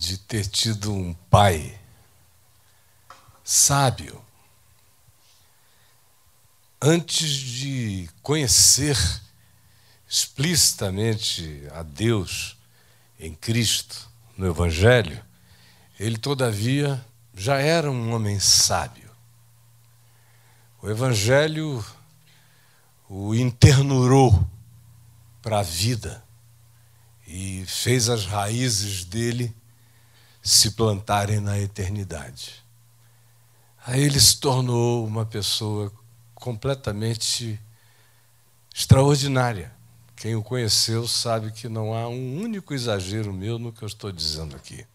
de ter tido um pai sábio. Antes de conhecer explicitamente a Deus em Cristo, no Evangelho, ele, todavia, já era um homem sábio. O Evangelho o internurou para a vida e fez as raízes dele se plantarem na eternidade. Aí ele se tornou uma pessoa completamente extraordinária. Quem o conheceu sabe que não há um único exagero meu no que eu estou dizendo aqui.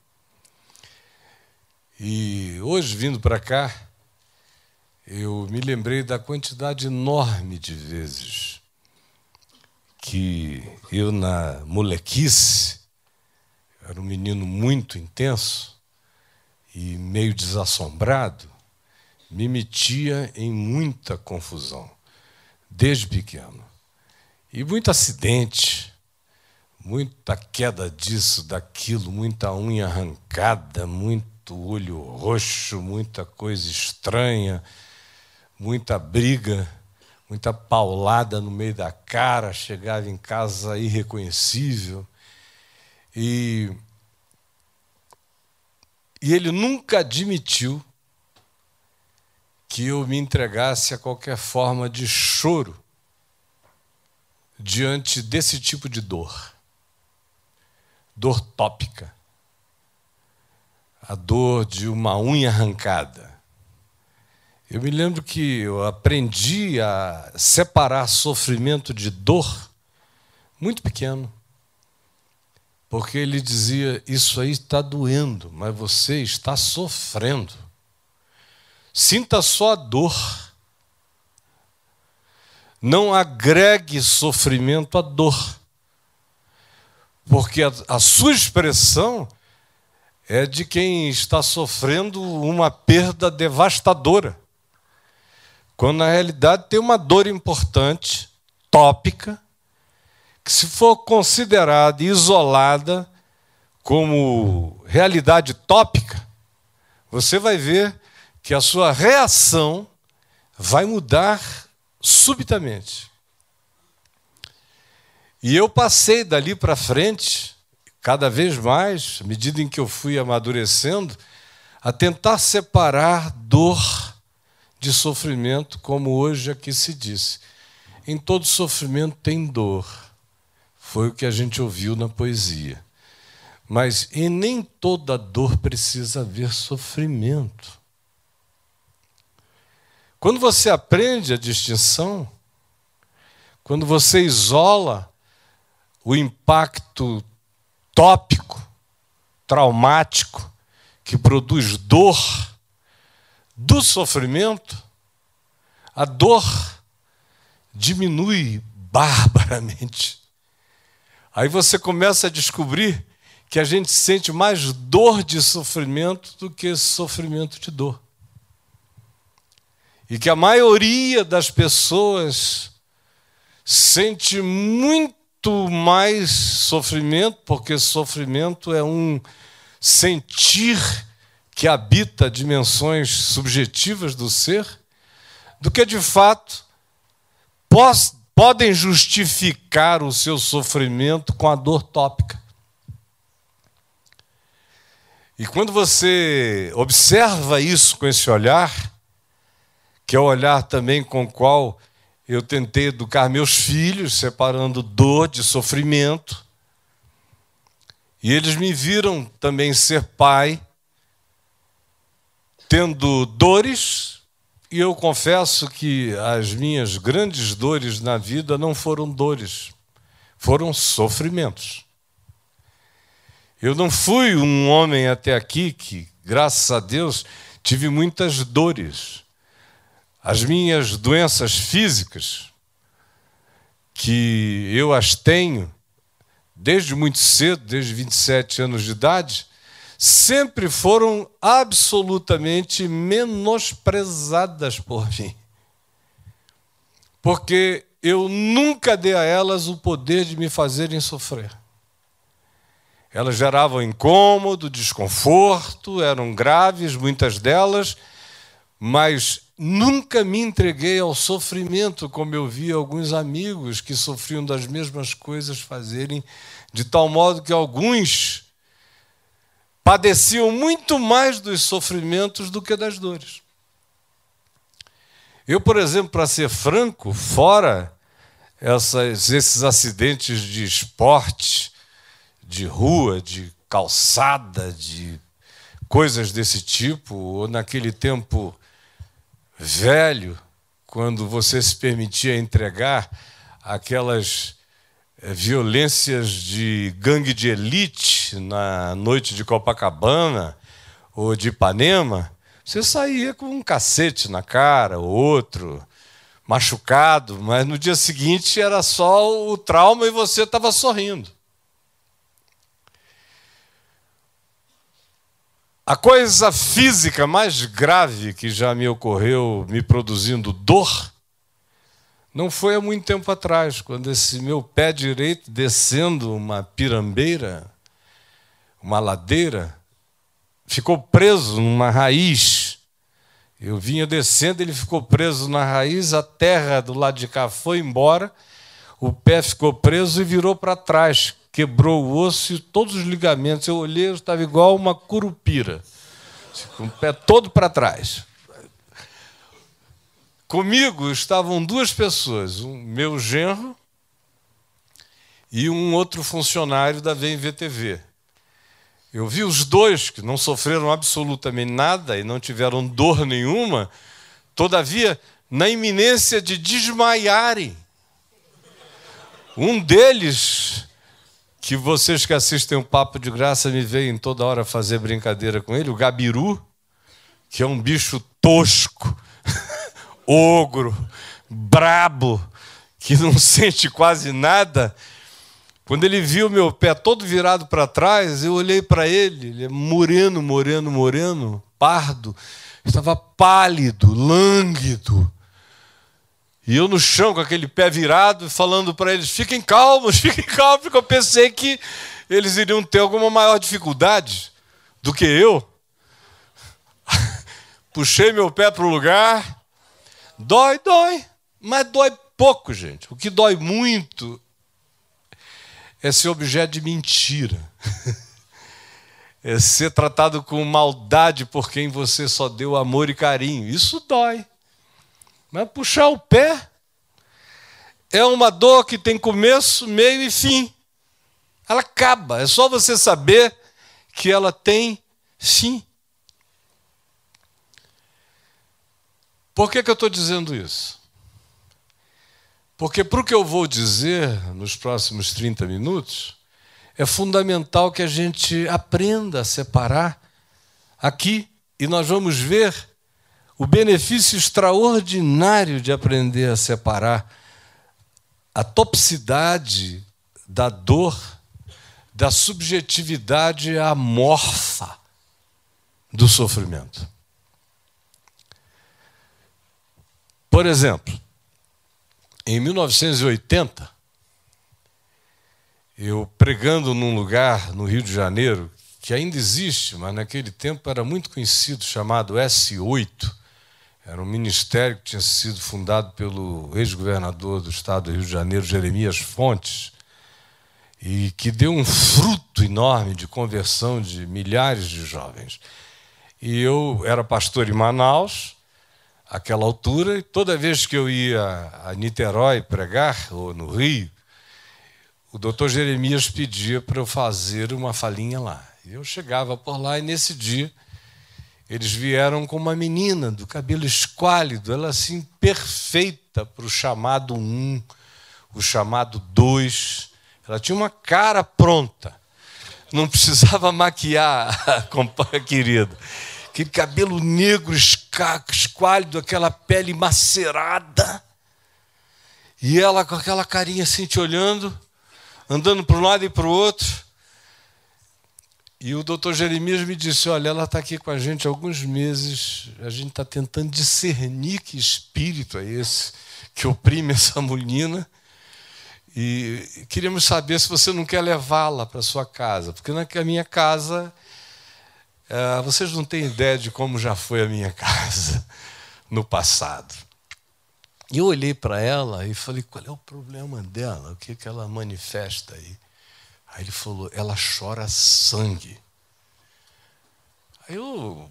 E hoje, vindo para cá, eu me lembrei da quantidade enorme de vezes que eu, na molequice, era um menino muito intenso e meio desassombrado, me metia em muita confusão, desde pequeno. E muito acidente, muita queda disso, daquilo, muita unha arrancada, muito olho roxo, muita coisa estranha, muita briga, muita paulada no meio da cara, chegava em casa irreconhecível. E, e ele nunca admitiu que eu me entregasse a qualquer forma de choro diante desse tipo de dor. Dor tópica. A dor de uma unha arrancada. Eu me lembro que eu aprendi a separar sofrimento de dor muito pequeno. Porque ele dizia: Isso aí está doendo, mas você está sofrendo. Sinta só a dor. Não agregue sofrimento à dor. Porque a, a sua expressão é de quem está sofrendo uma perda devastadora. Quando na realidade tem uma dor importante, tópica, que, se for considerada isolada como realidade tópica, você vai ver que a sua reação vai mudar subitamente. E eu passei dali para frente, cada vez mais, à medida em que eu fui amadurecendo, a tentar separar dor de sofrimento, como hoje aqui se disse. Em todo sofrimento tem dor. Foi o que a gente ouviu na poesia. Mas em nem toda dor precisa haver sofrimento. Quando você aprende a distinção, quando você isola o impacto tópico, traumático, que produz dor, do sofrimento, a dor diminui barbaramente. Aí você começa a descobrir que a gente sente mais dor de sofrimento do que sofrimento de dor. E que a maioria das pessoas sente muito mais sofrimento, porque sofrimento é um sentir que habita dimensões subjetivas do ser, do que de fato podem justificar o seu sofrimento com a dor tópica. E quando você observa isso com esse olhar, que é o olhar também com o qual eu tentei educar meus filhos, separando dor de sofrimento, e eles me viram também ser pai, tendo dores e eu confesso que as minhas grandes dores na vida não foram dores, foram sofrimentos. Eu não fui um homem até aqui que, graças a Deus, tive muitas dores. As minhas doenças físicas, que eu as tenho desde muito cedo, desde 27 anos de idade, sempre foram absolutamente menosprezadas por mim. Porque eu nunca dei a elas o poder de me fazerem sofrer. Elas geravam incômodo, desconforto, eram graves, muitas delas, mas nunca me entreguei ao sofrimento, como eu vi alguns amigos que sofriam das mesmas coisas fazerem, de tal modo que alguns padeciam muito mais dos sofrimentos do que das dores. Eu, por exemplo, para ser franco, fora essas, esses acidentes de esporte, de rua, de calçada, de coisas desse tipo, ou naquele tempo velho, quando você se permitia entregar aquelas violências de gangue de elite na noite de Copacabana ou de Ipanema, você saía com um cacete na cara, outro, machucado, mas no dia seguinte era só o trauma e você estava sorrindo. A coisa física mais grave que já me ocorreu me produzindo dor não foi há muito tempo atrás, quando esse meu pé direito descendo uma pirambeira, uma ladeira, ficou preso numa raiz. Eu vinha descendo, ele ficou preso na raiz, a terra do lado de cá foi embora, o pé ficou preso e virou para trás quebrou o osso e todos os ligamentos. Eu olhei, eu estava igual uma curupira, com o pé todo para trás. Comigo estavam duas pessoas, um meu genro e um outro funcionário da VMVTV. Eu vi os dois que não sofreram absolutamente nada e não tiveram dor nenhuma, todavia, na iminência de desmaiarem. Um deles que vocês que assistem o Papo de Graça me veem toda hora fazer brincadeira com ele, o Gabiru, que é um bicho tosco, ogro, brabo, que não sente quase nada. Quando ele viu meu pé todo virado para trás, eu olhei para ele, ele é moreno, moreno, moreno, pardo, estava pálido, lânguido. E eu no chão com aquele pé virado, falando para eles: fiquem calmos, fiquem calmos, porque eu pensei que eles iriam ter alguma maior dificuldade do que eu. Puxei meu pé para o lugar. Dói, dói, mas dói pouco, gente. O que dói muito é ser objeto de mentira. É ser tratado com maldade por quem você só deu amor e carinho. Isso dói. Mas puxar o pé é uma dor que tem começo, meio e fim. Ela acaba. É só você saber que ela tem fim. Por que, que eu estou dizendo isso? Porque para o que eu vou dizer nos próximos 30 minutos, é fundamental que a gente aprenda a separar aqui, e nós vamos ver o benefício extraordinário de aprender a separar a toxicidade da dor da subjetividade amorfa do sofrimento. Por exemplo, em 1980, eu pregando num lugar no Rio de Janeiro, que ainda existe, mas naquele tempo era muito conhecido, chamado S8, era um ministério que tinha sido fundado pelo ex-governador do estado do Rio de Janeiro, Jeremias Fontes, e que deu um fruto enorme de conversão de milhares de jovens. E eu era pastor em Manaus, àquela altura, e toda vez que eu ia a Niterói pregar, ou no Rio, o doutor Jeremias pedia para eu fazer uma falinha lá. Eu chegava por lá, e nesse dia eles vieram com uma menina do cabelo esquálido, ela assim perfeita para o chamado um, o chamado dois. Ela tinha uma cara pronta. Não precisava maquiar a querida. Aquele cabelo negro, esquálido, aquela pele macerada. E ela com aquela carinha assim te olhando, andando para um lado e para o outro. E o doutor Jeremias me disse: Olha, ela está aqui com a gente há alguns meses, a gente está tentando discernir que espírito é esse que oprime essa menina. E queríamos saber se você não quer levá-la para sua casa, porque na minha casa, é, vocês não têm ideia de como já foi a minha casa no passado. E eu olhei para ela e falei: qual é o problema dela? O que, que ela manifesta aí? Aí ele falou: ela chora sangue. Aí eu,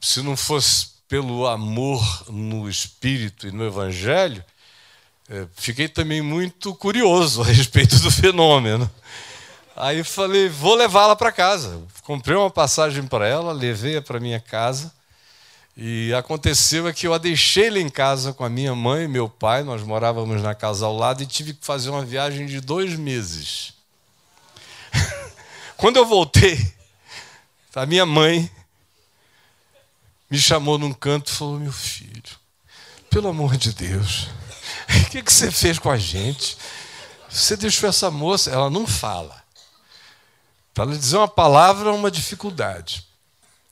se não fosse pelo amor no espírito e no evangelho, é, fiquei também muito curioso a respeito do fenômeno. Aí falei, vou levá-la para casa. Comprei uma passagem para ela, levei-a para minha casa. E aconteceu é que eu a deixei lá em casa com a minha mãe e meu pai. Nós morávamos na casa ao lado e tive que fazer uma viagem de dois meses. Quando eu voltei, a minha mãe me chamou num canto e falou: Meu filho, pelo amor de Deus, o que, que você fez com a gente? Você deixou essa moça, ela não fala. Para dizer uma palavra é uma dificuldade.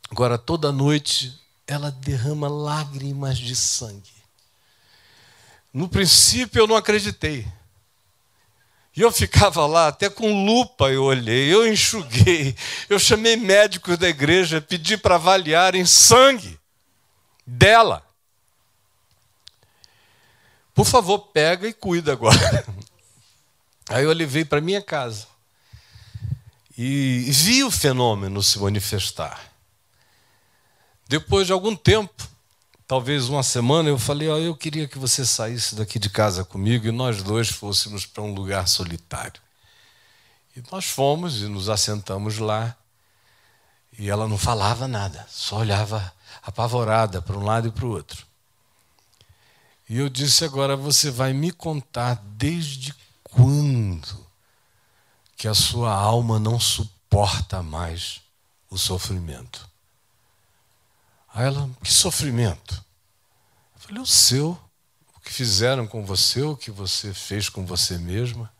Agora, toda noite, ela derrama lágrimas de sangue. No princípio, eu não acreditei. E eu ficava lá, até com lupa eu olhei, eu enxuguei, eu chamei médicos da igreja, pedi para avaliarem sangue dela. Por favor, pega e cuida agora. Aí eu levei para minha casa e vi o fenômeno se manifestar. Depois de algum tempo, talvez uma semana, eu falei: oh, eu queria que você saísse daqui de casa comigo e nós dois fôssemos para um lugar solitário. E nós fomos e nos assentamos lá. E ela não falava nada, só olhava apavorada para um lado e para o outro. E eu disse: agora você vai me contar desde quando que a sua alma não suporta mais o sofrimento. Aí ela: que sofrimento? Eu falei: o seu, o que fizeram com você, o que você fez com você mesma.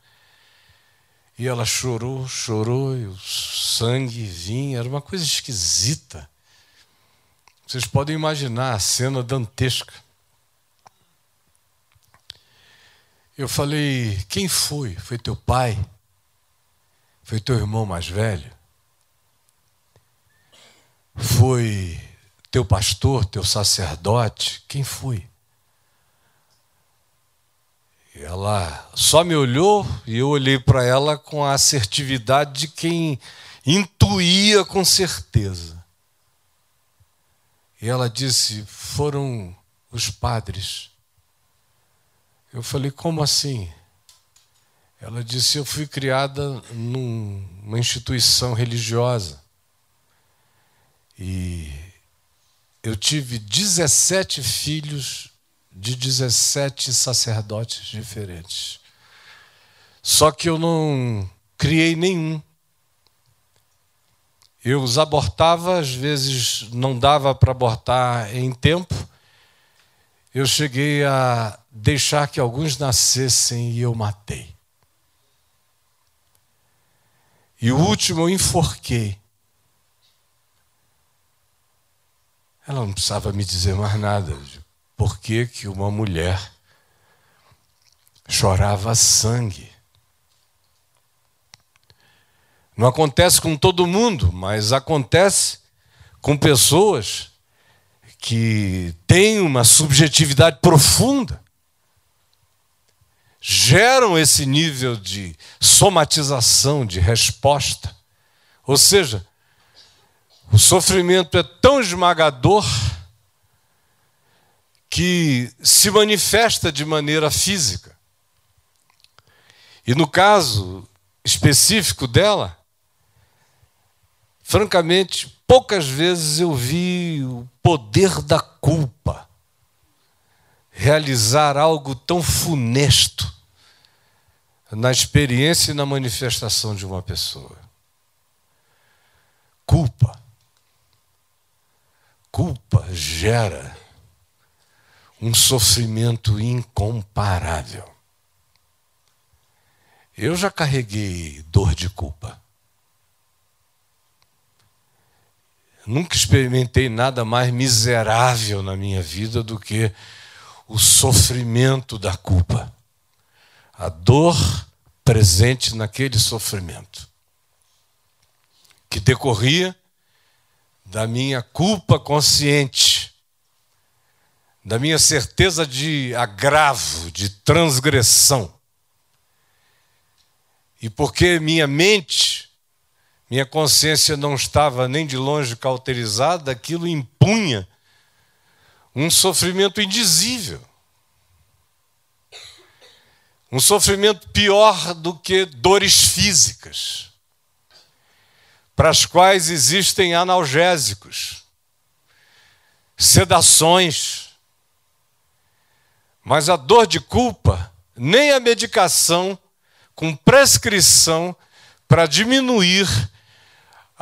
E ela chorou, chorou, e o sangue vinha, era uma coisa esquisita. Vocês podem imaginar a cena dantesca. Eu falei: quem foi? Foi teu pai? Foi teu irmão mais velho? Foi teu pastor, teu sacerdote? Quem foi? Ela só me olhou e eu olhei para ela com a assertividade de quem intuía com certeza. E ela disse: foram os padres. Eu falei: como assim? Ela disse: eu fui criada numa instituição religiosa. E eu tive 17 filhos de 17 sacerdotes diferentes. Só que eu não criei nenhum. Eu os abortava, às vezes não dava para abortar em tempo. Eu cheguei a deixar que alguns nascessem e eu matei. E o último eu enforquei. Ela não precisava me dizer mais nada por que, que uma mulher chorava sangue. Não acontece com todo mundo, mas acontece com pessoas que têm uma subjetividade profunda, geram esse nível de somatização, de resposta. Ou seja, o sofrimento é tão esmagador que se manifesta de maneira física. E no caso específico dela, francamente, poucas vezes eu vi o poder da culpa realizar algo tão funesto na experiência e na manifestação de uma pessoa. culpa. Culpa gera um sofrimento incomparável. Eu já carreguei dor de culpa. Nunca experimentei nada mais miserável na minha vida do que o sofrimento da culpa. A dor presente naquele sofrimento, que decorria da minha culpa consciente, da minha certeza de agravo, de transgressão. E porque minha mente, minha consciência não estava nem de longe cauterizada, aquilo impunha um sofrimento indizível. Um sofrimento pior do que dores físicas, para as quais existem analgésicos, sedações. Mas a dor de culpa, nem a medicação com prescrição para diminuir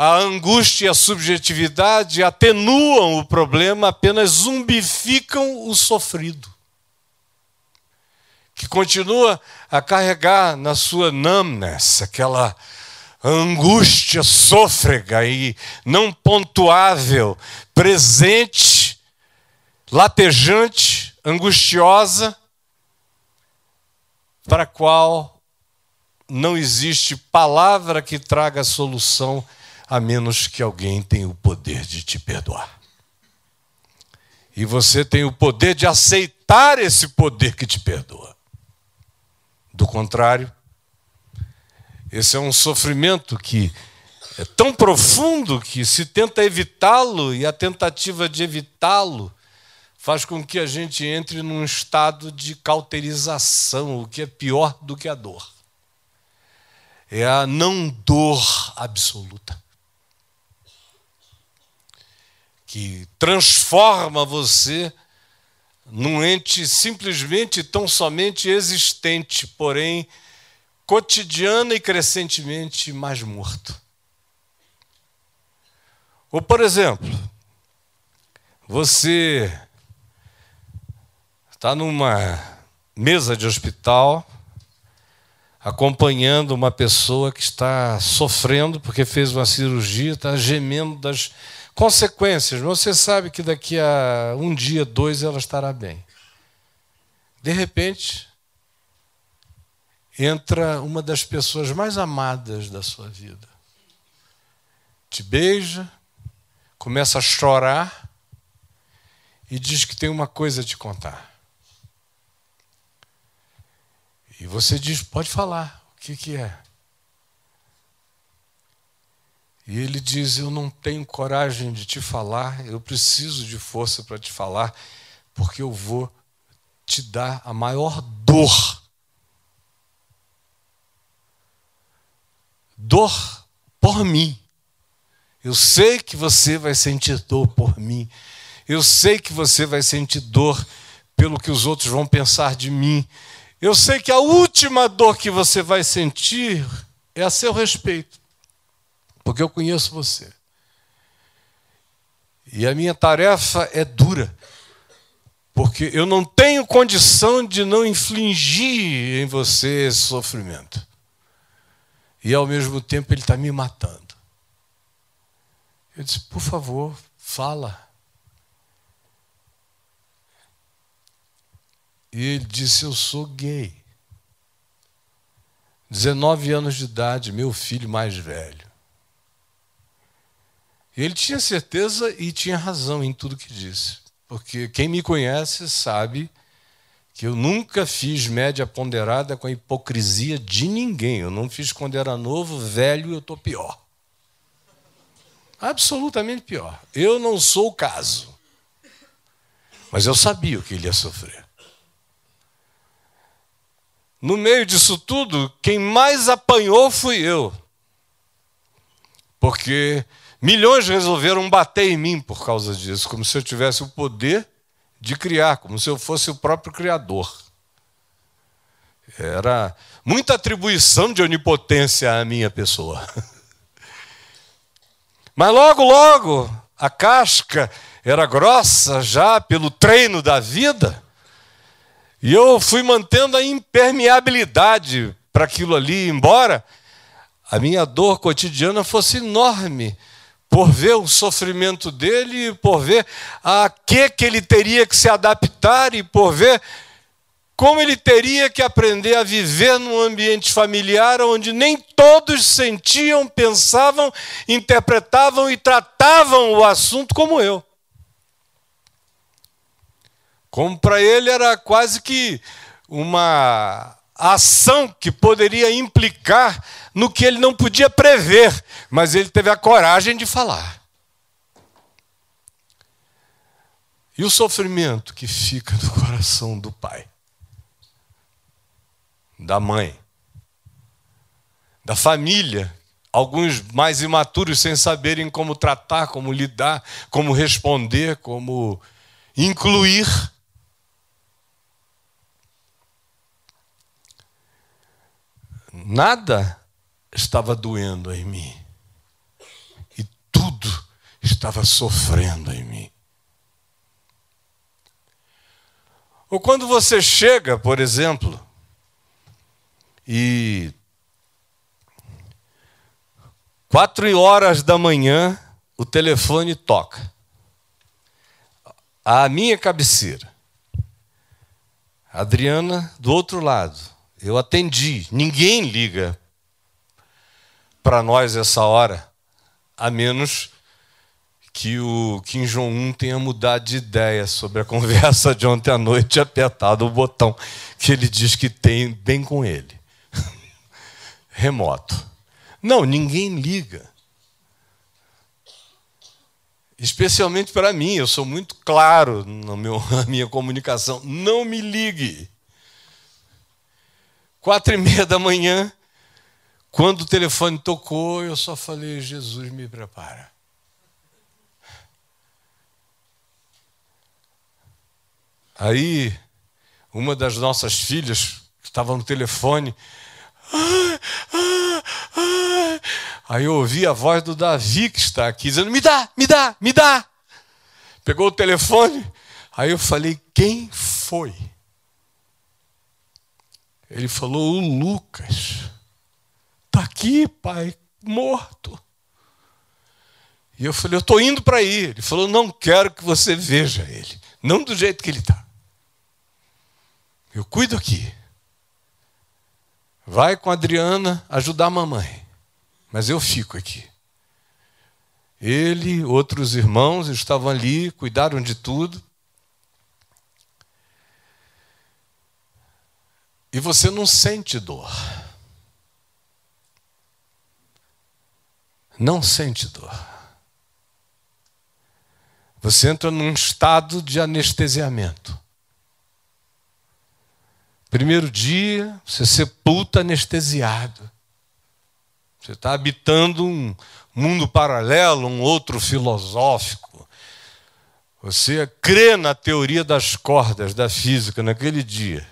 a angústia e a subjetividade atenuam o problema, apenas zumbificam o sofrido. Que continua a carregar na sua numbness aquela angústia sôfrega e não pontuável, presente, latejante, angustiosa, para a qual não existe palavra que traga solução a menos que alguém tenha o poder de te perdoar. E você tem o poder de aceitar esse poder que te perdoa. Do contrário, esse é um sofrimento que é tão profundo que se tenta evitá-lo e a tentativa de evitá-lo faz com que a gente entre num estado de cauterização, o que é pior do que a dor é a não dor absoluta. Que transforma você num ente simplesmente tão somente existente, porém cotidiana e crescentemente mais morto. Ou, por exemplo, você está numa mesa de hospital acompanhando uma pessoa que está sofrendo porque fez uma cirurgia, está gemendo das consequências. Você sabe que daqui a um dia, dois, ela estará bem. De repente, entra uma das pessoas mais amadas da sua vida. Te beija, começa a chorar e diz que tem uma coisa a te contar. E você diz: pode falar, o que, que é? E ele diz: Eu não tenho coragem de te falar, eu preciso de força para te falar, porque eu vou te dar a maior dor. Dor por mim. Eu sei que você vai sentir dor por mim. Eu sei que você vai sentir dor pelo que os outros vão pensar de mim. Eu sei que a última dor que você vai sentir é a seu respeito, porque eu conheço você. E a minha tarefa é dura, porque eu não tenho condição de não infligir em você esse sofrimento. E ao mesmo tempo ele está me matando. Eu disse, por favor, fala. E ele disse: Eu sou gay. 19 anos de idade, meu filho mais velho. Ele tinha certeza e tinha razão em tudo que disse. Porque quem me conhece sabe que eu nunca fiz média ponderada com a hipocrisia de ninguém. Eu não fiz quando era novo, velho, eu estou pior. Absolutamente pior. Eu não sou o caso. Mas eu sabia o que ele ia sofrer. No meio disso tudo, quem mais apanhou fui eu. Porque milhões resolveram bater em mim por causa disso, como se eu tivesse o poder de criar, como se eu fosse o próprio criador. Era muita atribuição de onipotência à minha pessoa. Mas logo, logo, a casca era grossa já pelo treino da vida, e eu fui mantendo a impermeabilidade para aquilo ali, embora a minha dor cotidiana fosse enorme por ver o sofrimento dele, por ver a que que ele teria que se adaptar e por ver como ele teria que aprender a viver num ambiente familiar onde nem todos sentiam, pensavam, interpretavam e tratavam o assunto como eu. Como para ele era quase que uma ação que poderia implicar no que ele não podia prever, mas ele teve a coragem de falar. E o sofrimento que fica no coração do pai? da mãe, da família, alguns mais imaturos sem saberem como tratar, como lidar, como responder, como incluir. Nada estava doendo em mim. E tudo estava sofrendo em mim. Ou quando você chega, por exemplo, e quatro horas da manhã o telefone toca. A minha cabeceira. Adriana do outro lado. Eu atendi. Ninguém liga para nós essa hora, a menos que o Kim Jong-un tenha mudado de ideia sobre a conversa de ontem à noite e apertado o botão que ele diz que tem bem com ele remoto. Não, ninguém liga. Especialmente para mim, eu sou muito claro na minha comunicação. Não me ligue. Quatro e meia da manhã, quando o telefone tocou, eu só falei: Jesus me prepara. Aí, uma das nossas filhas, que estava no telefone, Aí eu ouvi a voz do Davi que está aqui, dizendo: Me dá, me dá, me dá. Pegou o telefone. Aí eu falei: Quem foi? Ele falou: O Lucas. Está aqui, pai, morto. E eu falei: Eu estou indo para aí. Ele falou: Não quero que você veja ele. Não do jeito que ele está. Eu cuido aqui. Vai com a Adriana ajudar a mamãe, mas eu fico aqui. Ele, outros irmãos estavam ali, cuidaram de tudo. E você não sente dor. Não sente dor. Você entra num estado de anestesiamento. Primeiro dia, você sepulta anestesiado. Você está habitando um mundo paralelo, um outro filosófico. Você crê na teoria das cordas da física naquele dia.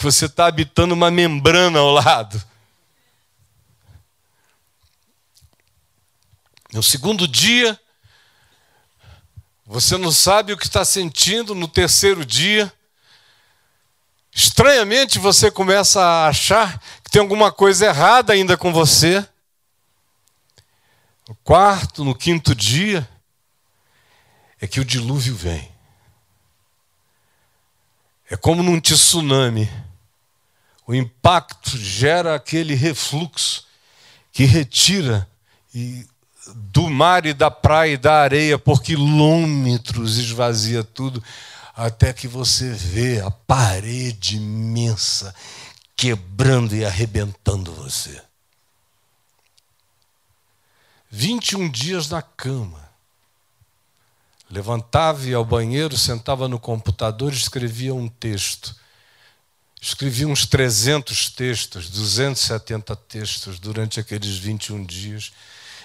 Que você está habitando uma membrana ao lado. No segundo dia, você não sabe o que está sentindo. No terceiro dia, Estranhamente você começa a achar que tem alguma coisa errada ainda com você. No quarto, no quinto dia, é que o dilúvio vem. É como num tsunami. O impacto gera aquele refluxo que retira do mar e da praia e da areia por quilômetros, esvazia tudo até que você vê a parede imensa quebrando e arrebentando você. 21 dias na cama. Levantava, ia ao banheiro, sentava no computador e escrevia um texto. Escrevia uns 300 textos, 270 textos durante aqueles 21 dias.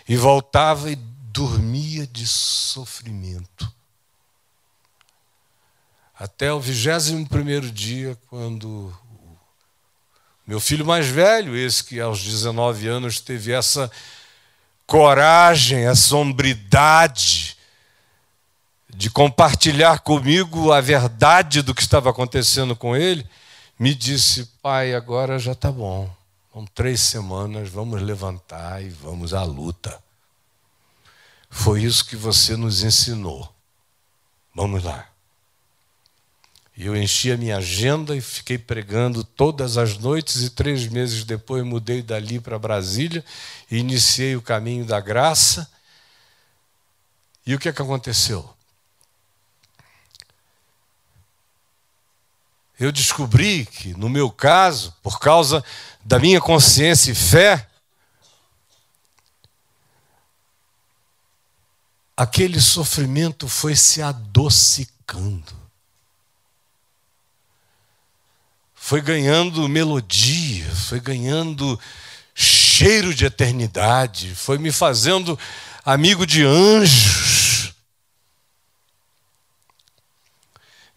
E voltava e dormia de sofrimento até o 21 dia, quando meu filho mais velho, esse que aos 19 anos teve essa coragem, a sombridade de compartilhar comigo a verdade do que estava acontecendo com ele, me disse: Pai, agora já está bom. São três semanas, vamos levantar e vamos à luta. Foi isso que você nos ensinou. Vamos lá. E eu enchi a minha agenda e fiquei pregando todas as noites, e três meses depois mudei dali para Brasília e iniciei o caminho da graça. E o que, é que aconteceu? Eu descobri que, no meu caso, por causa da minha consciência e fé, aquele sofrimento foi se adocicando. foi ganhando melodia, foi ganhando cheiro de eternidade, foi me fazendo amigo de anjos,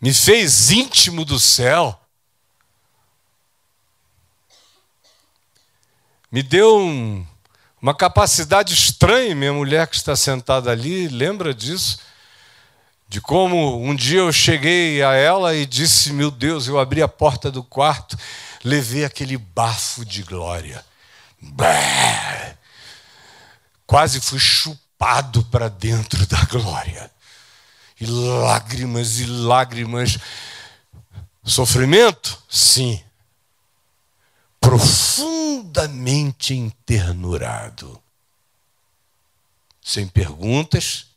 me fez íntimo do céu, me deu um, uma capacidade estranha, minha mulher que está sentada ali, lembra disso? de como um dia eu cheguei a ela e disse: Meu Deus, eu abri a porta do quarto, levei aquele bafo de glória. Quase fui chupado para dentro da glória. E lágrimas e lágrimas. Sofrimento? Sim. Profundamente internurado. Sem perguntas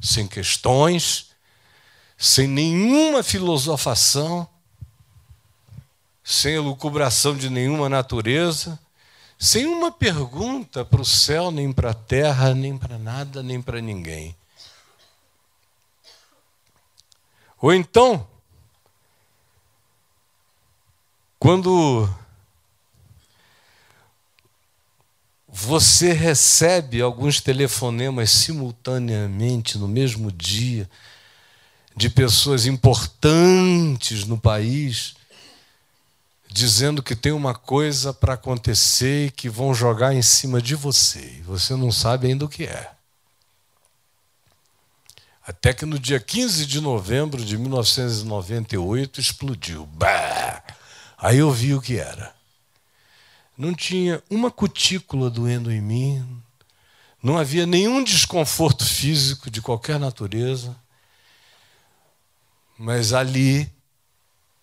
sem questões, sem nenhuma filosofação, sem elucubração de nenhuma natureza, sem uma pergunta para o céu, nem para a terra, nem para nada, nem para ninguém. Ou então, quando você recebe alguns telefonemas simultaneamente no mesmo dia de pessoas importantes no país dizendo que tem uma coisa para acontecer e que vão jogar em cima de você e você não sabe ainda o que é. Até que no dia 15 de novembro de 1998 explodiu. Bah! Aí eu vi o que era não tinha uma cutícula doendo em mim, não havia nenhum desconforto físico de qualquer natureza, mas ali,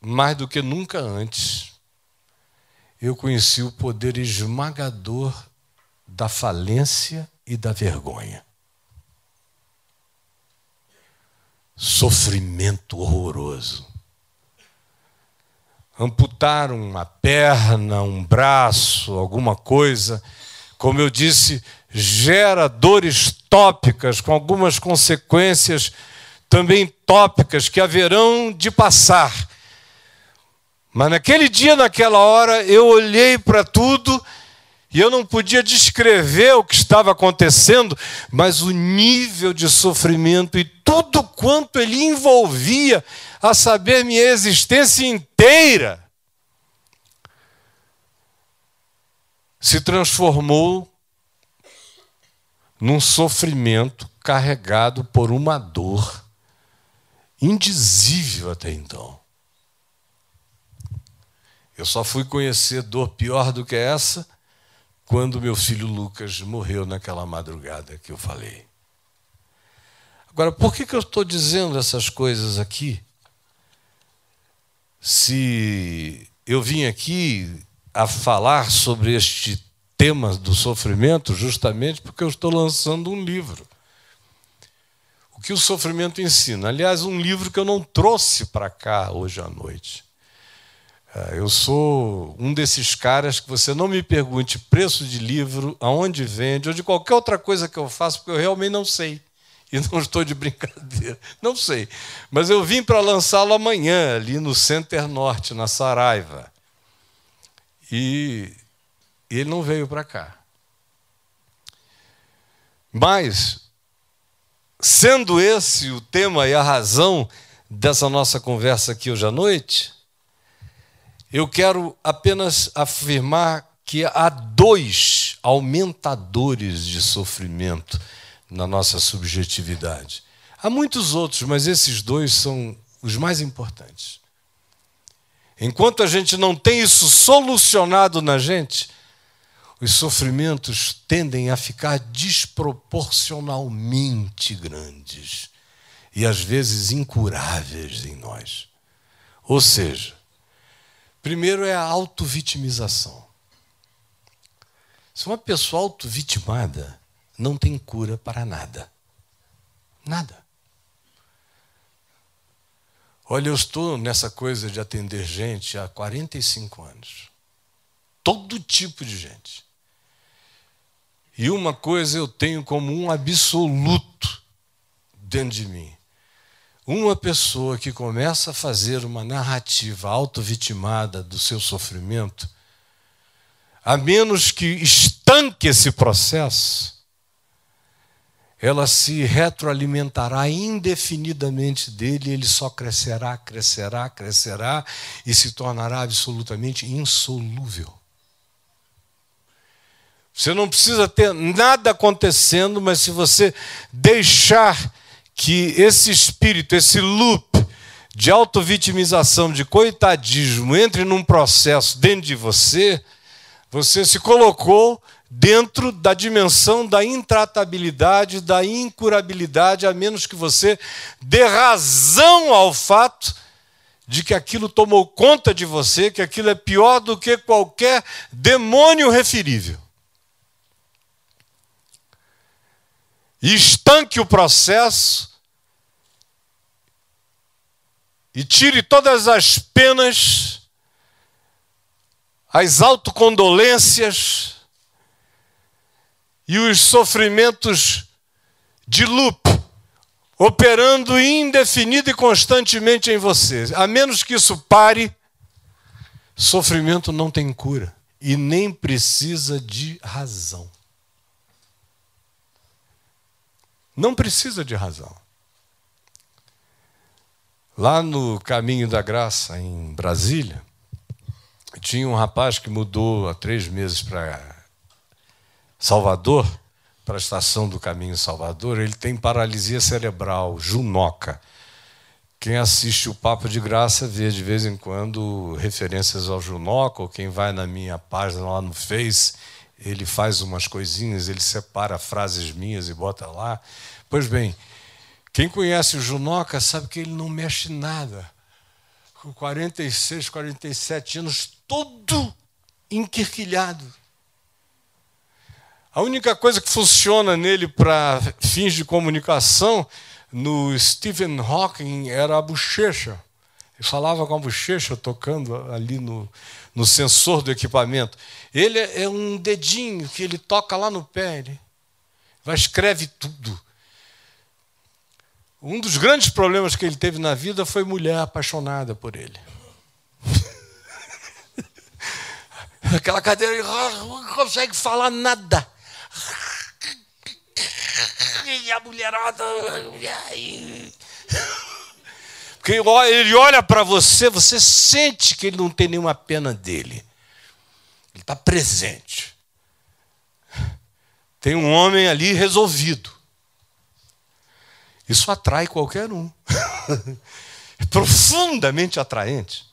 mais do que nunca antes, eu conheci o poder esmagador da falência e da vergonha. Sofrimento horroroso amputar uma perna, um braço, alguma coisa, como eu disse, gera dores tópicas, com algumas consequências também tópicas que haverão de passar. Mas naquele dia, naquela hora, eu olhei para tudo e eu não podia descrever o que estava acontecendo, mas o nível de sofrimento e tudo quanto ele envolvia a saber, minha existência inteira se transformou num sofrimento carregado por uma dor indizível até então. Eu só fui conhecer dor pior do que essa quando meu filho Lucas morreu naquela madrugada que eu falei. Agora, por que, que eu estou dizendo essas coisas aqui? se eu vim aqui a falar sobre este tema do sofrimento justamente porque eu estou lançando um livro. O que o sofrimento ensina? Aliás, um livro que eu não trouxe para cá hoje à noite. É, eu sou um desses caras que você não me pergunte preço de livro, aonde vende, ou de qualquer outra coisa que eu faço, porque eu realmente não sei. E não estou de brincadeira. Não sei. Mas eu vim para lançá-lo amanhã, ali no Center Norte, na Saraiva. E ele não veio para cá. Mas, sendo esse o tema e a razão dessa nossa conversa aqui hoje à noite, eu quero apenas afirmar que há dois aumentadores de sofrimento na nossa subjetividade. Há muitos outros, mas esses dois são os mais importantes. Enquanto a gente não tem isso solucionado na gente, os sofrimentos tendem a ficar desproporcionalmente grandes e às vezes incuráveis em nós. Ou seja, primeiro é a autovitimização. Se uma pessoa autovitimada não tem cura para nada. Nada. Olha, eu estou nessa coisa de atender gente há 45 anos. Todo tipo de gente. E uma coisa eu tenho como um absoluto dentro de mim. Uma pessoa que começa a fazer uma narrativa autovitimada do seu sofrimento, a menos que estanque esse processo, ela se retroalimentará indefinidamente dele, ele só crescerá, crescerá, crescerá e se tornará absolutamente insolúvel. Você não precisa ter nada acontecendo, mas se você deixar que esse espírito, esse loop de autovitimização, de coitadismo, entre num processo dentro de você, você se colocou dentro da dimensão da intratabilidade, da incurabilidade, a menos que você dê razão ao fato de que aquilo tomou conta de você, que aquilo é pior do que qualquer demônio referível. E estanque o processo e tire todas as penas, as autocondolências, e os sofrimentos de loop operando indefinido e constantemente em você. A menos que isso pare, sofrimento não tem cura e nem precisa de razão. Não precisa de razão. Lá no Caminho da Graça, em Brasília, tinha um rapaz que mudou há três meses para Salvador, para a estação do Caminho Salvador, ele tem paralisia cerebral, Junoca. Quem assiste o Papo de Graça vê de vez em quando referências ao Junoca, ou quem vai na minha página lá no Face, ele faz umas coisinhas, ele separa frases minhas e bota lá. Pois bem, quem conhece o Junoca sabe que ele não mexe nada. Com 46, 47 anos, todo enquirquilhado. A única coisa que funciona nele para fins de comunicação no Stephen Hawking era a bochecha. Ele falava com a bochecha tocando ali no, no sensor do equipamento. Ele é um dedinho que ele toca lá no pé. Ele vai escreve tudo. Um dos grandes problemas que ele teve na vida foi mulher apaixonada por ele. Aquela cadeira, ele não consegue falar nada. E a mulherada. Porque ele olha para você, você sente que ele não tem nenhuma pena dele. Ele está presente. Tem um homem ali resolvido. Isso atrai qualquer um. É profundamente atraente.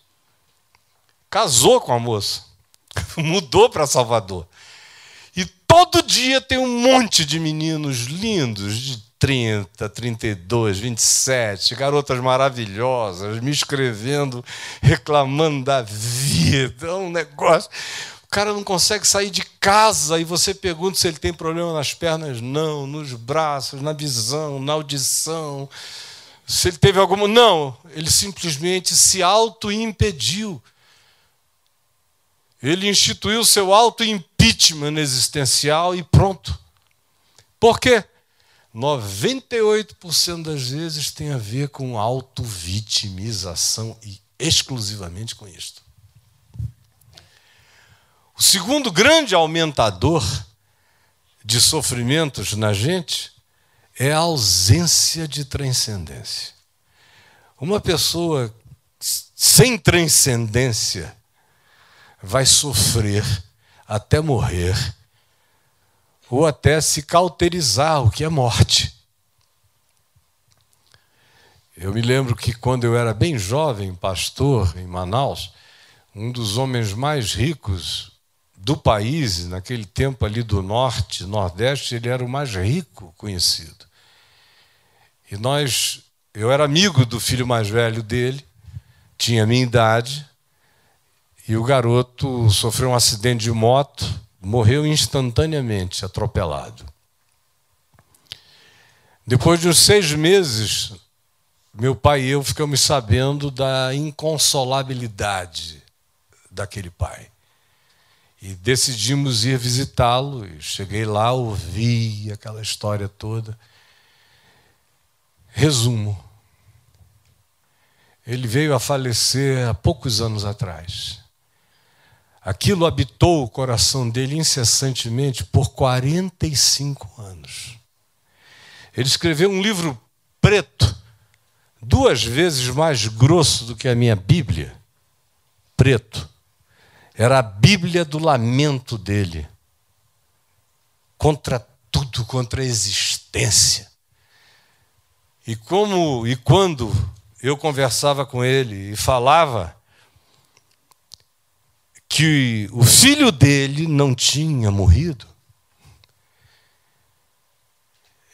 Casou com a moça. Mudou para Salvador. E todo dia tem um monte de meninos lindos, de 30, 32, 27, garotas maravilhosas, me escrevendo, reclamando da vida. Um negócio. O cara não consegue sair de casa e você pergunta se ele tem problema nas pernas. Não, nos braços, na visão, na audição. Se ele teve alguma. Não, ele simplesmente se auto-impediu. Ele instituiu seu auto-impeachment existencial e pronto. Por quê? 98% das vezes tem a ver com auto-vitimização e exclusivamente com isto. O segundo grande aumentador de sofrimentos na gente é a ausência de transcendência. Uma pessoa sem transcendência vai sofrer até morrer, ou até se cauterizar, o que é morte. Eu me lembro que quando eu era bem jovem, pastor em Manaus, um dos homens mais ricos do país, naquele tempo ali do norte, nordeste, ele era o mais rico conhecido. E nós, eu era amigo do filho mais velho dele, tinha minha idade, e o garoto sofreu um acidente de moto, morreu instantaneamente, atropelado. Depois de uns seis meses, meu pai e eu ficamos sabendo da inconsolabilidade daquele pai. E decidimos ir visitá-lo. Cheguei lá, ouvi aquela história toda. Resumo: ele veio a falecer há poucos anos atrás. Aquilo habitou o coração dele incessantemente por 45 anos. Ele escreveu um livro preto duas vezes mais grosso do que a minha Bíblia, preto. Era a Bíblia do lamento dele. Contra tudo, contra a existência. E como e quando eu conversava com ele e falava que o filho dele não tinha morrido,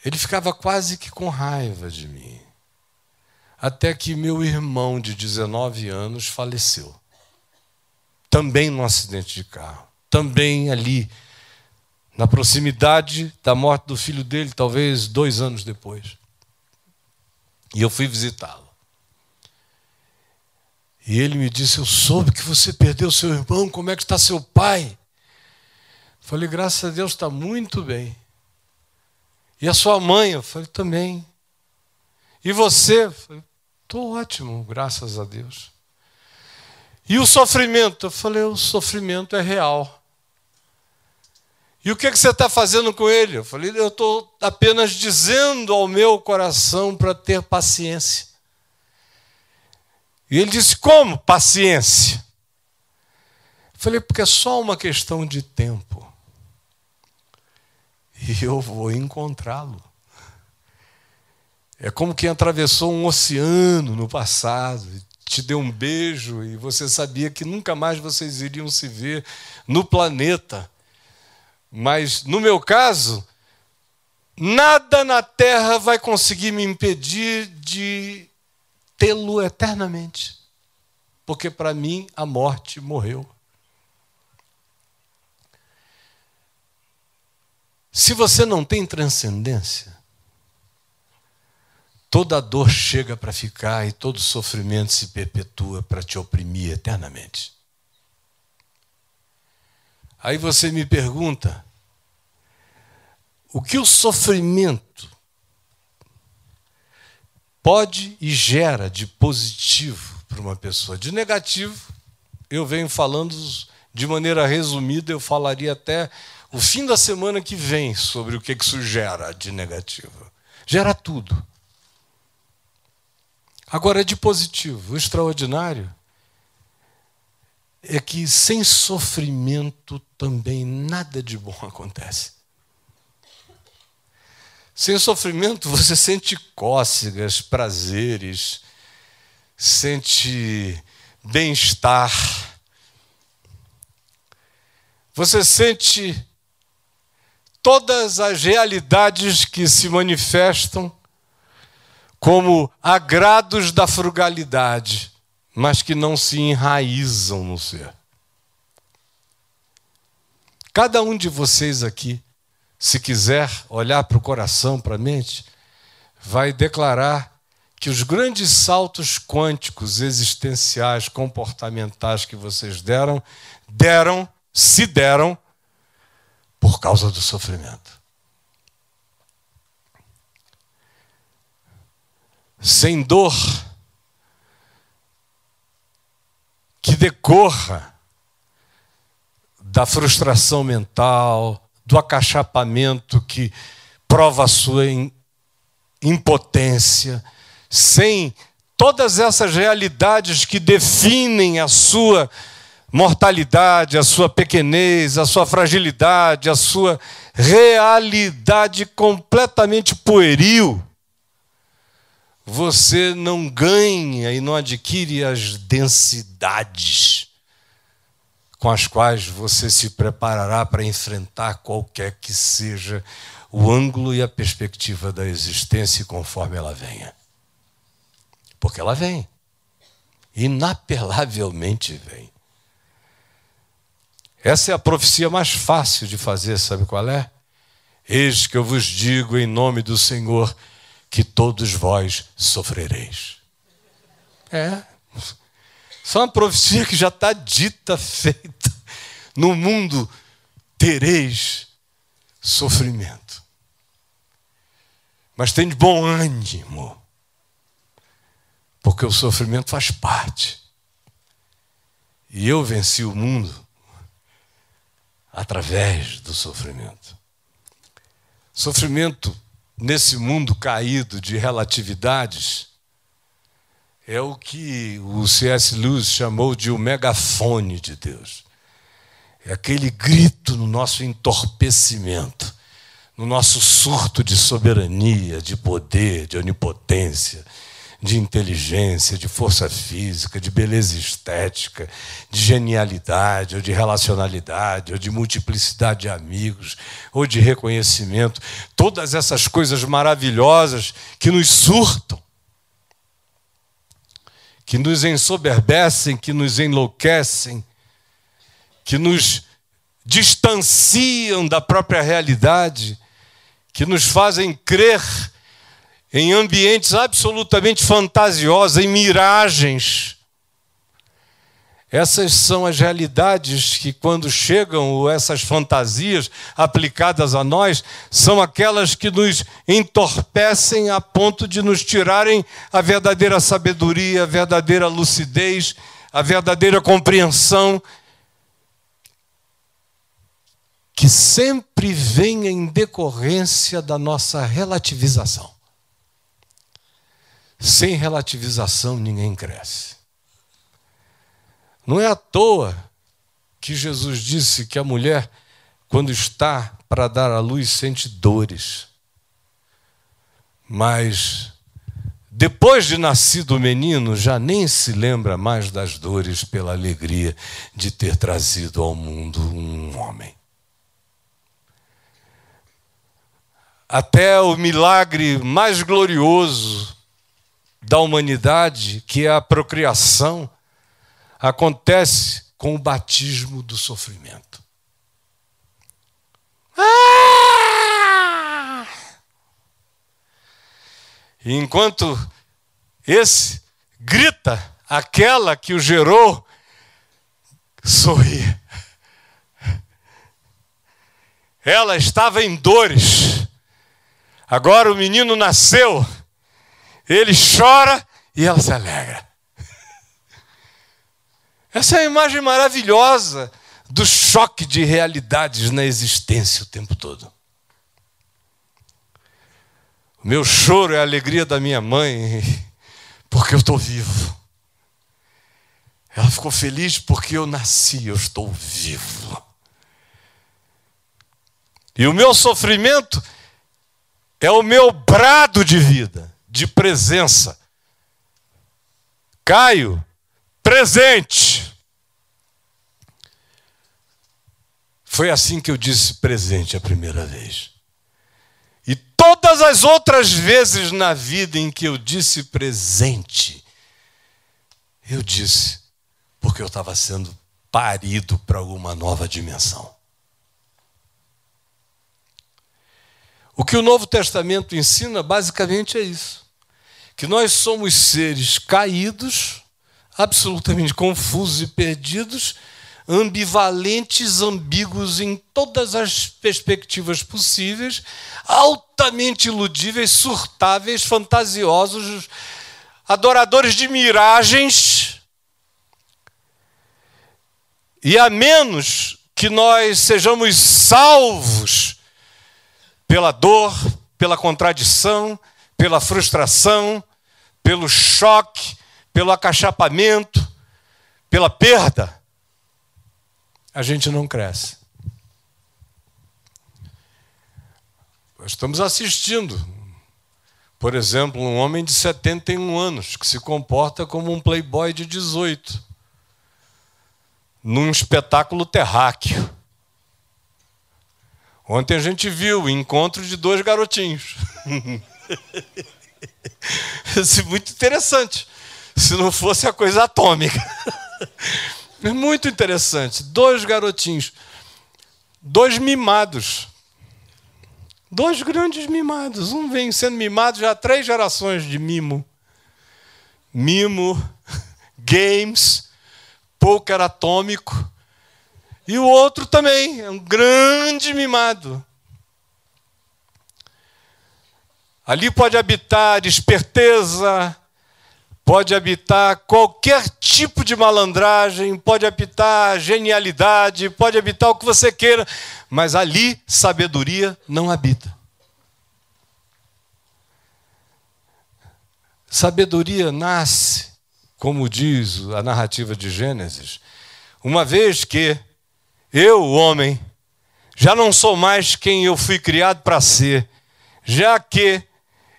ele ficava quase que com raiva de mim até que meu irmão de 19 anos faleceu. Também num acidente de carro. Também ali, na proximidade da morte do filho dele, talvez dois anos depois. E eu fui visitá-lo. E ele me disse: Eu soube que você perdeu seu irmão, como é que está seu pai? Falei: Graças a Deus está muito bem. E a sua mãe? Eu falei: Também. E você? Estou ótimo, graças a Deus. E o sofrimento? Eu falei, o sofrimento é real. E o que, que você está fazendo com ele? Eu falei, eu estou apenas dizendo ao meu coração para ter paciência. E ele disse, como paciência? Eu falei, porque é só uma questão de tempo. E eu vou encontrá-lo. É como quem atravessou um oceano no passado, te deu um beijo e você sabia que nunca mais vocês iriam se ver no planeta. Mas no meu caso, nada na terra vai conseguir me impedir de tê-lo eternamente. Porque para mim a morte morreu. Se você não tem transcendência, Toda dor chega para ficar e todo sofrimento se perpetua para te oprimir eternamente. Aí você me pergunta: o que o sofrimento pode e gera de positivo para uma pessoa? De negativo, eu venho falando de maneira resumida, eu falaria até o fim da semana que vem sobre o que isso gera de negativo. Gera tudo Agora, de positivo, o extraordinário é que sem sofrimento também nada de bom acontece. Sem sofrimento você sente cócegas, prazeres, sente bem-estar. Você sente todas as realidades que se manifestam como agrados da frugalidade, mas que não se enraizam no ser. Cada um de vocês aqui, se quiser olhar para o coração, para a mente, vai declarar que os grandes saltos quânticos existenciais, comportamentais que vocês deram, deram, se deram, por causa do sofrimento. sem dor, que decorra da frustração mental, do acachapamento que prova a sua impotência, sem todas essas realidades que definem a sua mortalidade, a sua pequenez, a sua fragilidade, a sua realidade completamente pueril, você não ganha e não adquire as densidades com as quais você se preparará para enfrentar qualquer que seja o ângulo e a perspectiva da existência conforme ela venha. Porque ela vem. Inapelavelmente vem. Essa é a profecia mais fácil de fazer, sabe qual é? Eis que eu vos digo em nome do Senhor que todos vós sofrereis. É. É uma profecia que já está dita, feita. No mundo tereis sofrimento. Mas tem de bom ânimo, porque o sofrimento faz parte. E eu venci o mundo através do sofrimento. Sofrimento nesse mundo caído de relatividades é o que o C.S. Lewis chamou de o megafone de Deus. É aquele grito no nosso entorpecimento, no nosso surto de soberania, de poder, de onipotência, de inteligência, de força física, de beleza estética, de genialidade, ou de relacionalidade, ou de multiplicidade de amigos, ou de reconhecimento. Todas essas coisas maravilhosas que nos surtam, que nos ensoberbecem, que nos enlouquecem, que nos distanciam da própria realidade, que nos fazem crer em ambientes absolutamente fantasiosos, em miragens. Essas são as realidades que, quando chegam, essas fantasias aplicadas a nós, são aquelas que nos entorpecem a ponto de nos tirarem a verdadeira sabedoria, a verdadeira lucidez, a verdadeira compreensão, que sempre vem em decorrência da nossa relativização. Sem relativização ninguém cresce. Não é à toa que Jesus disse que a mulher, quando está para dar à luz, sente dores. Mas depois de nascido o menino, já nem se lembra mais das dores pela alegria de ter trazido ao mundo um homem. Até o milagre mais glorioso da humanidade, que é a procriação, acontece com o batismo do sofrimento. Ah! enquanto esse grita, aquela que o gerou sorri. Ela estava em dores. Agora o menino nasceu ele chora e ela se alegra. Essa é a imagem maravilhosa do choque de realidades na existência o tempo todo. O meu choro é a alegria da minha mãe, porque eu estou vivo. Ela ficou feliz porque eu nasci, eu estou vivo. E o meu sofrimento é o meu brado de vida de presença. Caio, presente. Foi assim que eu disse presente a primeira vez. E todas as outras vezes na vida em que eu disse presente, eu disse porque eu estava sendo parido para uma nova dimensão. O que o Novo Testamento ensina basicamente é isso que nós somos seres caídos, absolutamente confusos e perdidos, ambivalentes, ambíguos em todas as perspectivas possíveis, altamente iludíveis, surtáveis, fantasiosos, adoradores de miragens. E a menos que nós sejamos salvos pela dor, pela contradição, pela frustração, pelo choque, pelo acachapamento, pela perda, a gente não cresce. Nós estamos assistindo, por exemplo, um homem de 71 anos que se comporta como um playboy de 18, num espetáculo terráqueo. Ontem a gente viu o encontro de dois garotinhos. Isso é muito interessante. Se não fosse a coisa atômica. É muito interessante. Dois garotinhos. Dois mimados. Dois grandes mimados. Um vem sendo mimado já há três gerações de mimo. Mimo, games, poker atômico. E o outro também, é um grande mimado. Ali pode habitar esperteza, pode habitar qualquer tipo de malandragem, pode habitar genialidade, pode habitar o que você queira, mas ali sabedoria não habita. Sabedoria nasce, como diz a narrativa de Gênesis, uma vez que eu, homem, já não sou mais quem eu fui criado para ser, já que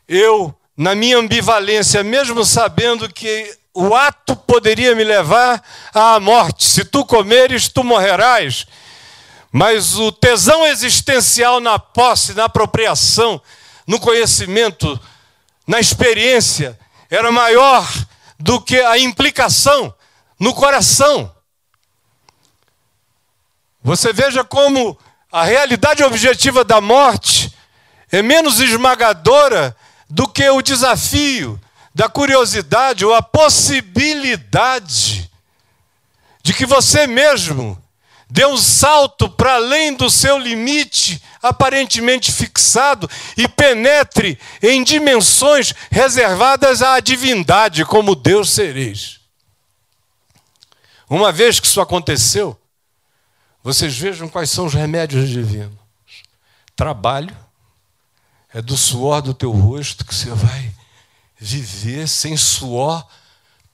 eu, na minha ambivalência, mesmo sabendo que o ato poderia me levar à morte, se tu comeres, tu morrerás. Mas o tesão existencial na posse, na apropriação, no conhecimento, na experiência, era maior do que a implicação no coração. Você veja como a realidade objetiva da morte é menos esmagadora do que o desafio da curiosidade ou a possibilidade de que você mesmo dê um salto para além do seu limite aparentemente fixado e penetre em dimensões reservadas à divindade, como Deus sereis. Uma vez que isso aconteceu, vocês vejam quais são os remédios divinos: trabalho, é do suor do teu rosto que você vai viver. Sem suor,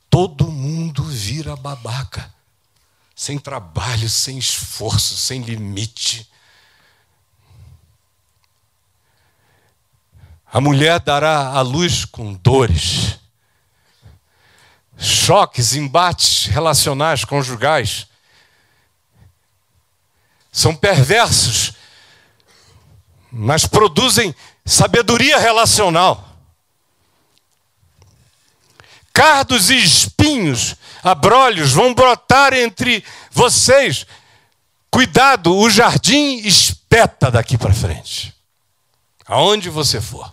todo mundo vira babaca. Sem trabalho, sem esforço, sem limite. A mulher dará a luz com dores, choques, embates relacionais, conjugais. São perversos, mas produzem sabedoria relacional. Cardos e espinhos, abrolhos vão brotar entre vocês. Cuidado, o jardim espeta daqui para frente. Aonde você for.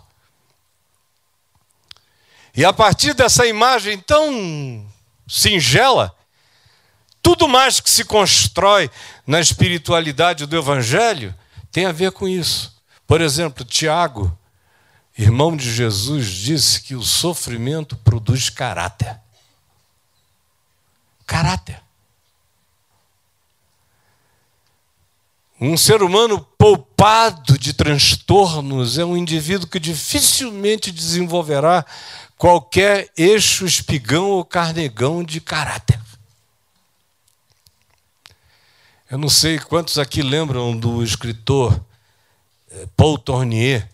E a partir dessa imagem tão singela, tudo mais que se constrói na espiritualidade do Evangelho tem a ver com isso. Por exemplo, Tiago, irmão de Jesus, disse que o sofrimento produz caráter. Caráter. Um ser humano poupado de transtornos é um indivíduo que dificilmente desenvolverá qualquer eixo espigão ou carnegão de caráter. Eu não sei quantos aqui lembram do escritor Paul Tournier,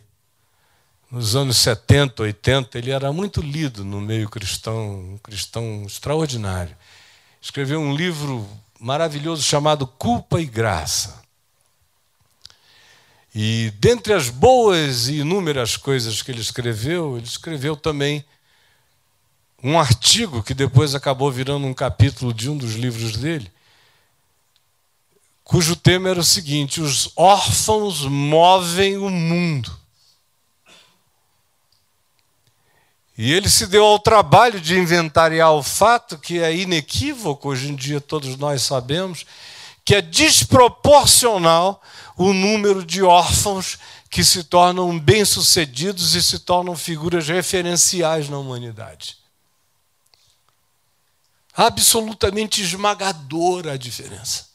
nos anos 70, 80, ele era muito lido no meio cristão, um cristão extraordinário. Escreveu um livro maravilhoso chamado Culpa e Graça. E dentre as boas e inúmeras coisas que ele escreveu, ele escreveu também um artigo que depois acabou virando um capítulo de um dos livros dele, cujo tema era o seguinte: os órfãos movem o mundo. E ele se deu ao trabalho de inventariar o fato que é inequívoco, hoje em dia todos nós sabemos, que é desproporcional o número de órfãos que se tornam bem-sucedidos e se tornam figuras referenciais na humanidade. Absolutamente esmagadora a diferença.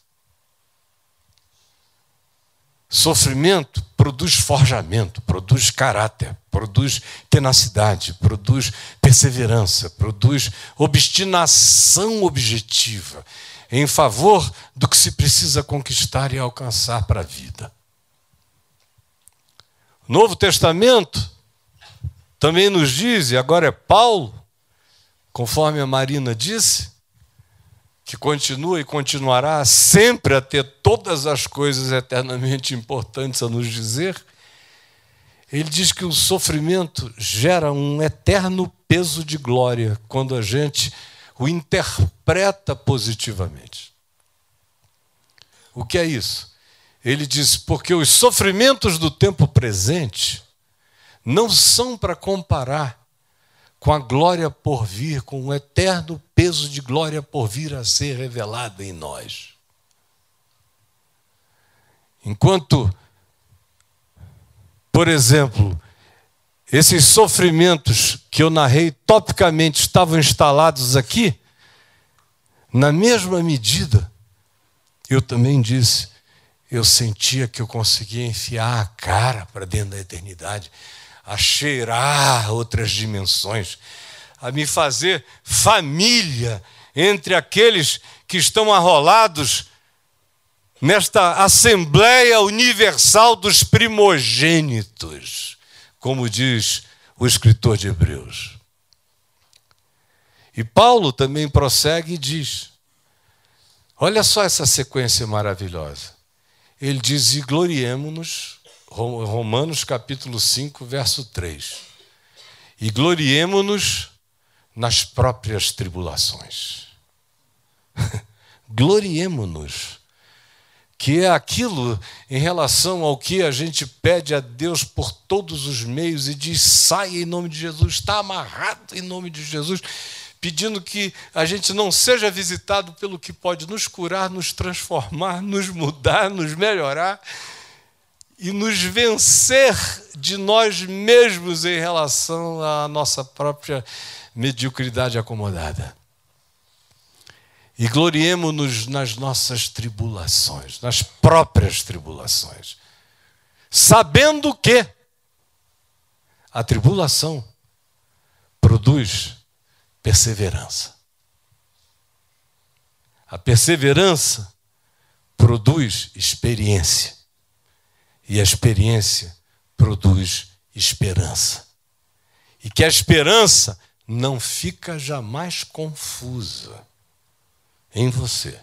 Sofrimento produz forjamento, produz caráter, produz tenacidade, produz perseverança, produz obstinação objetiva. em favor do que se precisa conquistar e alcançar para a vida. O Novo Testamento também nos diz, e agora é Paulo, conforme a Marina disse, que continua e continuará sempre a ter todas as coisas eternamente importantes a nos dizer, ele diz que o sofrimento gera um eterno peso de glória quando a gente o interpreta positivamente. O que é isso? Ele diz: porque os sofrimentos do tempo presente não são para comparar com a glória por vir, com o eterno peso de glória por vir a ser revelada em nós. Enquanto, por exemplo, esses sofrimentos que eu narrei topicamente estavam instalados aqui, na mesma medida, eu também disse, eu sentia que eu conseguia enfiar a cara para dentro da eternidade a cheirar outras dimensões, a me fazer família entre aqueles que estão arrolados nesta Assembleia Universal dos Primogênitos, como diz o escritor de Hebreus. E Paulo também prossegue e diz: olha só essa sequência maravilhosa. Ele diz: e gloriemo-nos Romanos capítulo 5, verso 3. E gloriemo-nos nas próprias tribulações. gloriemo-nos. Que é aquilo em relação ao que a gente pede a Deus por todos os meios e diz: saia em nome de Jesus, está amarrado em nome de Jesus, pedindo que a gente não seja visitado pelo que pode nos curar, nos transformar, nos mudar, nos melhorar e nos vencer de nós mesmos em relação à nossa própria mediocridade acomodada. E gloriemo-nos nas nossas tribulações, nas próprias tribulações, sabendo que a tribulação produz perseverança. A perseverança produz experiência. E a experiência produz esperança. E que a esperança não fica jamais confusa em você.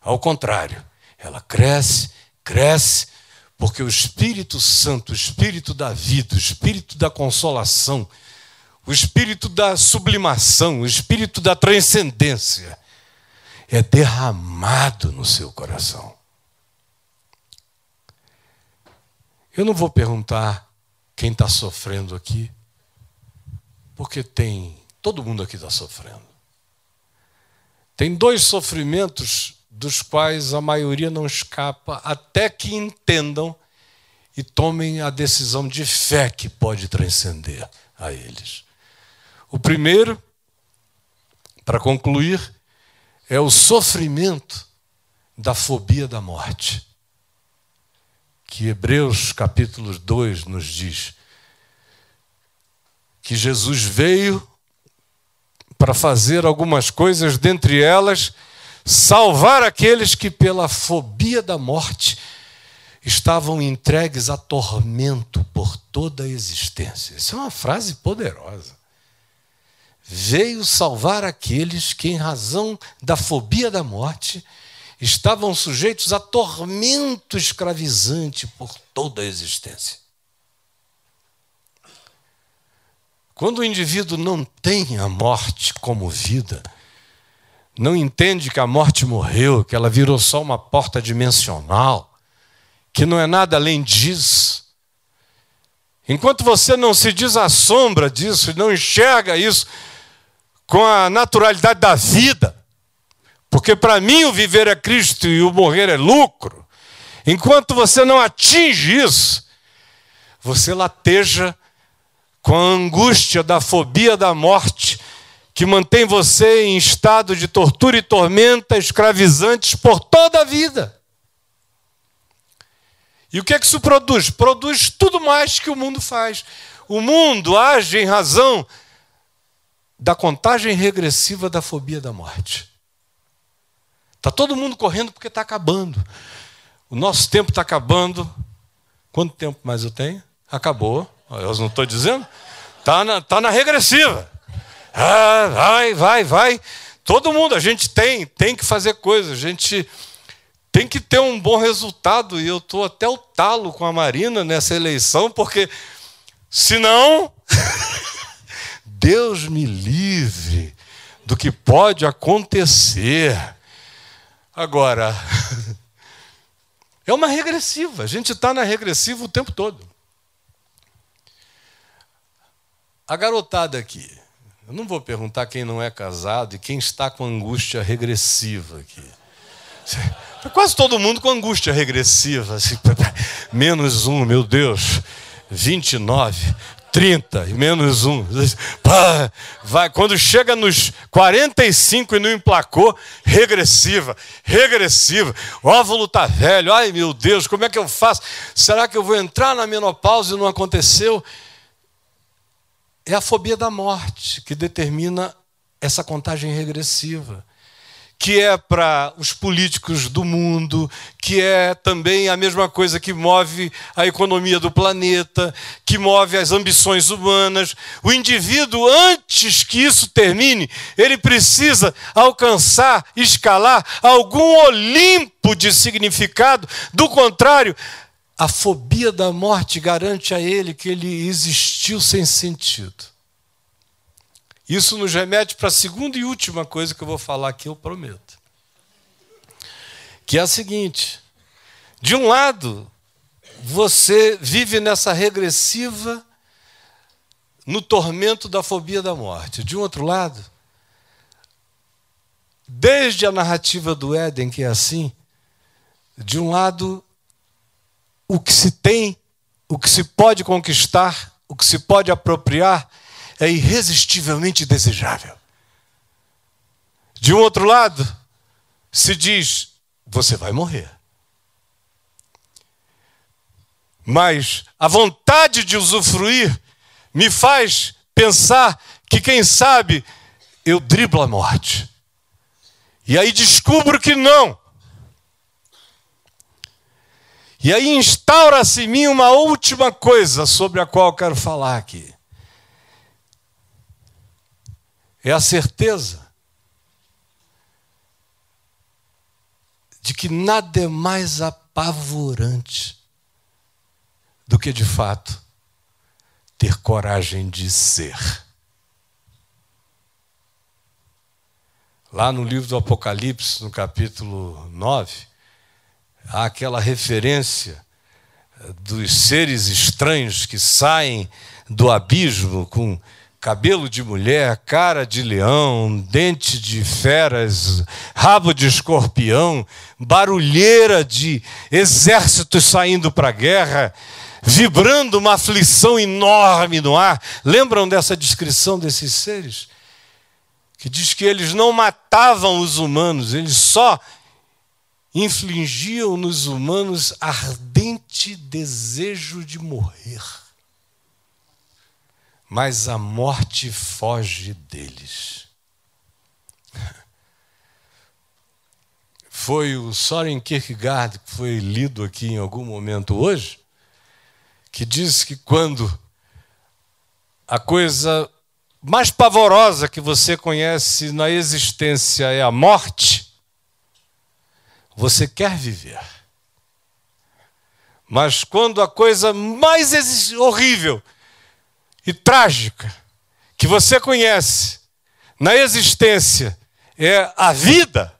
Ao contrário, ela cresce, cresce, porque o Espírito Santo, o Espírito da vida, o Espírito da consolação, o Espírito da sublimação, o Espírito da transcendência é derramado no seu coração. Eu não vou perguntar quem está sofrendo aqui, porque tem. Todo mundo aqui está sofrendo. Tem dois sofrimentos dos quais a maioria não escapa até que entendam e tomem a decisão de fé que pode transcender a eles. O primeiro, para concluir, é o sofrimento da fobia da morte que Hebreus capítulo 2 nos diz que Jesus veio para fazer algumas coisas, dentre elas, salvar aqueles que, pela fobia da morte, estavam entregues a tormento por toda a existência. Isso é uma frase poderosa. Veio salvar aqueles que, em razão da fobia da morte, estavam sujeitos a tormento escravizante por toda a existência. Quando o indivíduo não tem a morte como vida, não entende que a morte morreu, que ela virou só uma porta dimensional, que não é nada além disso. Enquanto você não se desassombra disso, não enxerga isso com a naturalidade da vida, porque para mim o viver é Cristo e o morrer é lucro. Enquanto você não atinge isso, você lateja com a angústia da fobia da morte, que mantém você em estado de tortura e tormenta escravizantes por toda a vida. E o que é que isso produz? Produz tudo mais que o mundo faz. O mundo age em razão da contagem regressiva da fobia da morte. Está todo mundo correndo porque está acabando. O nosso tempo está acabando. Quanto tempo mais eu tenho? Acabou. Eu não estou dizendo? Está na, tá na regressiva. Ah, vai, vai, vai. Todo mundo, a gente tem, tem que fazer coisas, a gente tem que ter um bom resultado. E eu estou até o talo com a Marina nessa eleição, porque senão, Deus me livre do que pode acontecer. Agora, é uma regressiva, a gente está na regressiva o tempo todo. A garotada aqui, eu não vou perguntar quem não é casado e quem está com angústia regressiva aqui. Quase todo mundo com angústia regressiva. Assim, menos um, meu Deus. 29, 30 e menos um. Pá, vai. Quando chega nos 45 e não emplacou, regressiva, regressiva. O óvulo está velho. Ai meu Deus, como é que eu faço? Será que eu vou entrar na menopausa e não aconteceu? É a fobia da morte que determina essa contagem regressiva que é para os políticos do mundo, que é também a mesma coisa que move a economia do planeta, que move as ambições humanas. O indivíduo, antes que isso termine, ele precisa alcançar, escalar algum Olimpo de significado. Do contrário, a fobia da morte garante a ele que ele existiu sem sentido. Isso nos remete para a segunda e última coisa que eu vou falar aqui, eu prometo. Que é a seguinte: de um lado, você vive nessa regressiva, no tormento da fobia da morte. De um outro lado, desde a narrativa do Éden, que é assim, de um lado, o que se tem, o que se pode conquistar, o que se pode apropriar, é irresistivelmente desejável. De um outro lado, se diz: você vai morrer. Mas a vontade de usufruir me faz pensar que, quem sabe, eu driblo a morte. E aí descubro que não. E aí instaura-se em mim uma última coisa sobre a qual quero falar aqui é a certeza de que nada é mais apavorante do que, de fato, ter coragem de ser. Lá no livro do Apocalipse, no capítulo 9, há aquela referência dos seres estranhos que saem do abismo com cabelo de mulher, cara de leão, dente de feras, rabo de escorpião, barulheira de exércitos saindo para a guerra, vibrando uma aflição enorme no ar. Lembram dessa descrição desses seres? Que diz que eles não matavam os humanos, eles só infligiam nos humanos ardente desejo de morrer mas a morte foge deles. Foi o Soren Kierkegaard, que foi lido aqui em algum momento hoje, que disse que quando a coisa mais pavorosa que você conhece na existência é a morte, você quer viver. Mas quando a coisa mais horrível e trágica que você conhece na existência é a vida,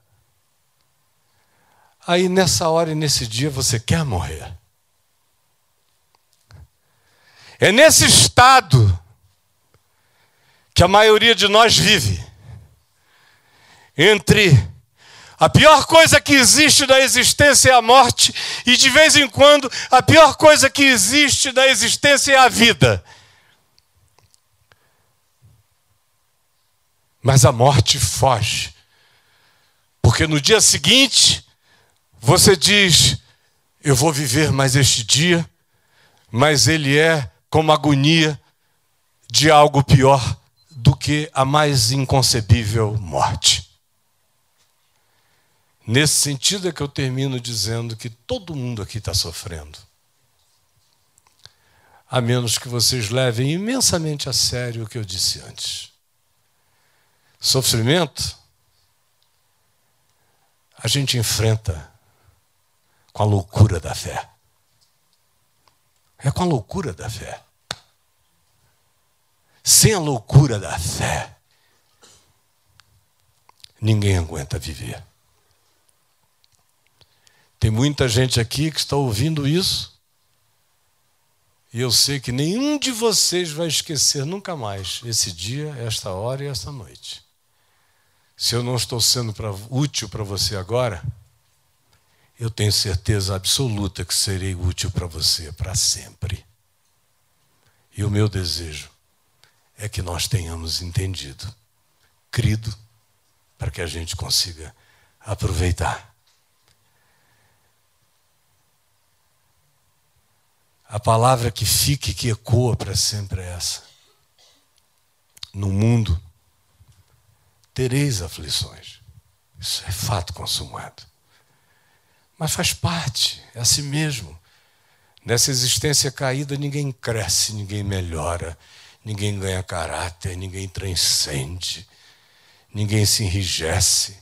aí nessa hora e nesse dia você quer morrer. É nesse estado que a maioria de nós vive. Entre a pior coisa que existe na existência é a morte, e de vez em quando a pior coisa que existe na existência é a vida. Mas a morte foge. Porque no dia seguinte, você diz: Eu vou viver mais este dia, mas ele é como agonia de algo pior do que a mais inconcebível morte. Nesse sentido é que eu termino dizendo que todo mundo aqui está sofrendo. A menos que vocês levem imensamente a sério o que eu disse antes. Sofrimento a gente enfrenta com a loucura da fé. É com a loucura da fé. Sem a loucura da fé, ninguém aguenta viver. Tem muita gente aqui que está ouvindo isso, e eu sei que nenhum de vocês vai esquecer nunca mais esse dia, esta hora e esta noite. Se eu não estou sendo pra, útil para você agora, eu tenho certeza absoluta que serei útil para você para sempre. E o meu desejo é que nós tenhamos entendido, crido, para que a gente consiga aproveitar. A palavra que fica e que ecoa para sempre é essa. No mundo tereis aflições. Isso é fato consumado. Mas faz parte, é assim mesmo. Nessa existência caída, ninguém cresce, ninguém melhora, ninguém ganha caráter, ninguém transcende, ninguém se enrijece,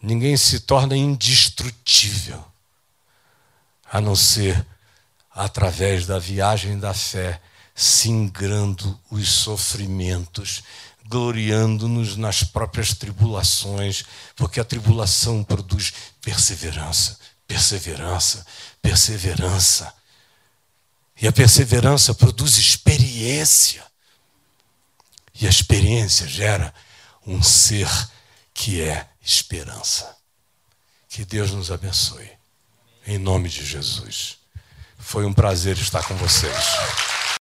ninguém se torna indestrutível, a não ser através da viagem da fé, singrando os sofrimentos gloriando-nos nas próprias tribulações, porque a tribulação produz perseverança, perseverança, perseverança. E a perseverança produz experiência. E a experiência gera um ser que é esperança. Que Deus nos abençoe. Em nome de Jesus. Foi um prazer estar com vocês.